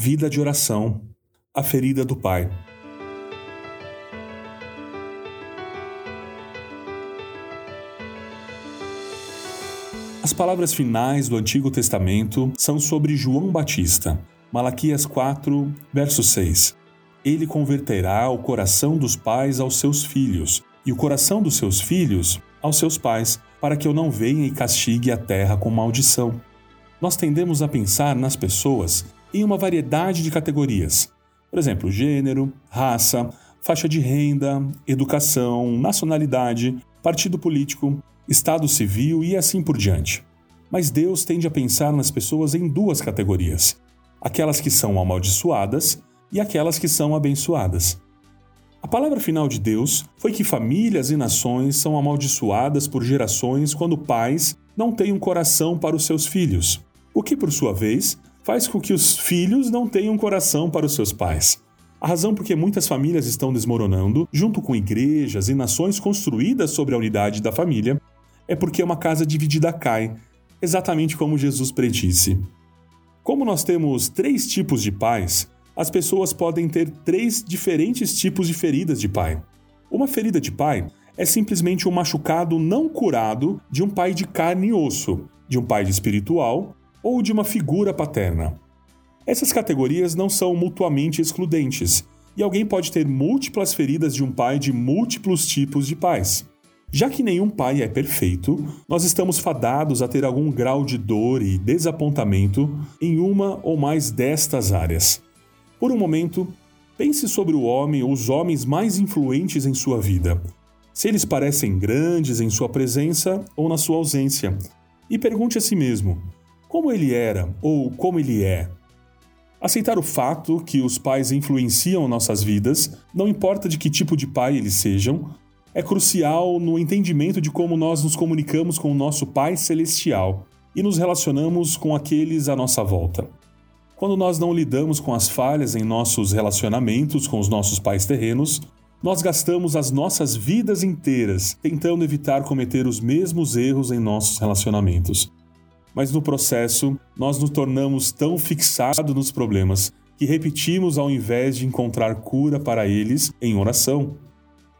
Vida de oração. A ferida do Pai. As palavras finais do Antigo Testamento são sobre João Batista. Malaquias 4, verso 6. Ele converterá o coração dos pais aos seus filhos, e o coração dos seus filhos aos seus pais, para que eu não venha e castigue a terra com maldição. Nós tendemos a pensar nas pessoas em uma variedade de categorias. Por exemplo, gênero, raça, faixa de renda, educação, nacionalidade, partido político, estado civil e assim por diante. Mas Deus tende a pensar nas pessoas em duas categorias: aquelas que são amaldiçoadas e aquelas que são abençoadas. A palavra final de Deus foi que famílias e nações são amaldiçoadas por gerações quando pais não têm um coração para os seus filhos, o que, por sua vez, faz com que os filhos não tenham coração para os seus pais. A razão por que muitas famílias estão desmoronando, junto com igrejas e nações construídas sobre a unidade da família, é porque uma casa dividida cai, exatamente como Jesus predisse. Como nós temos três tipos de pais, as pessoas podem ter três diferentes tipos de feridas de pai. Uma ferida de pai é simplesmente um machucado não curado de um pai de carne e osso, de um pai espiritual ou de uma figura paterna. Essas categorias não são mutuamente excludentes, e alguém pode ter múltiplas feridas de um pai de múltiplos tipos de pais. Já que nenhum pai é perfeito, nós estamos fadados a ter algum grau de dor e desapontamento em uma ou mais destas áreas. Por um momento, pense sobre o homem ou os homens mais influentes em sua vida. Se eles parecem grandes em sua presença ou na sua ausência. E pergunte a si mesmo: como ele era ou como ele é? Aceitar o fato que os pais influenciam nossas vidas, não importa de que tipo de pai eles sejam, é crucial no entendimento de como nós nos comunicamos com o nosso Pai Celestial e nos relacionamos com aqueles à nossa volta. Quando nós não lidamos com as falhas em nossos relacionamentos com os nossos pais terrenos, nós gastamos as nossas vidas inteiras tentando evitar cometer os mesmos erros em nossos relacionamentos. Mas no processo, nós nos tornamos tão fixados nos problemas que repetimos ao invés de encontrar cura para eles em oração.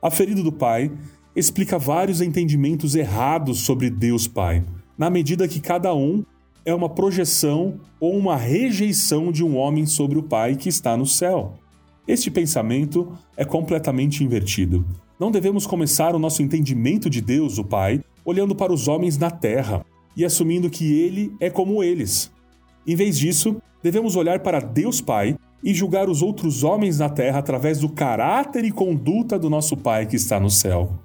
A ferida do pai explica vários entendimentos errados sobre Deus Pai, na medida que cada um é uma projeção ou uma rejeição de um homem sobre o Pai que está no céu. Este pensamento é completamente invertido. Não devemos começar o nosso entendimento de Deus, o Pai, olhando para os homens na terra e assumindo que ele é como eles. Em vez disso, devemos olhar para Deus Pai e julgar os outros homens na terra através do caráter e conduta do nosso Pai que está no céu.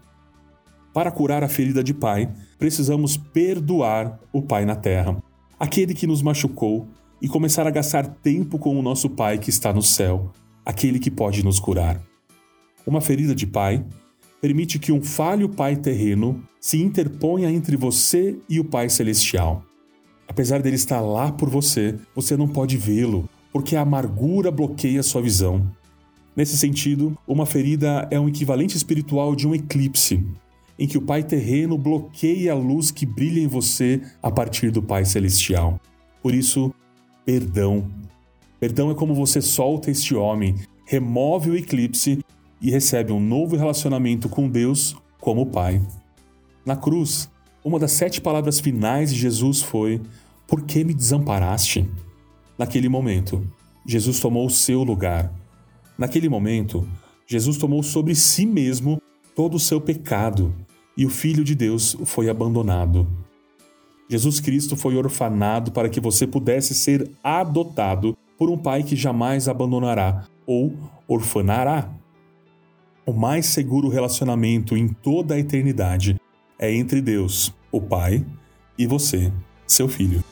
Para curar a ferida de pai, precisamos perdoar o Pai na terra aquele que nos machucou, e começar a gastar tempo com o nosso Pai que está no céu, aquele que pode nos curar. Uma ferida de pai permite que um falho pai terreno se interponha entre você e o Pai celestial. Apesar dele estar lá por você, você não pode vê-lo, porque a amargura bloqueia sua visão. Nesse sentido, uma ferida é um equivalente espiritual de um eclipse, em que o Pai terreno bloqueia a luz que brilha em você a partir do Pai celestial. Por isso, perdão. Perdão é como você solta este homem, remove o eclipse e recebe um novo relacionamento com Deus como Pai. Na cruz, uma das sete palavras finais de Jesus foi: Por que me desamparaste? Naquele momento, Jesus tomou o seu lugar. Naquele momento, Jesus tomou sobre si mesmo todo o seu pecado e o Filho de Deus foi abandonado. Jesus Cristo foi orfanado para que você pudesse ser adotado por um pai que jamais abandonará ou orfanará. O mais seguro relacionamento em toda a eternidade é entre Deus, o Pai, e você, seu filho.